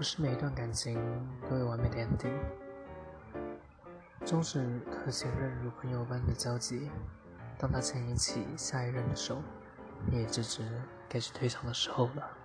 不是每一段感情都有完美的 ending，终止和前任如朋友般的交集，当他牵引起下一任的手，你也知知该去退场的时候了。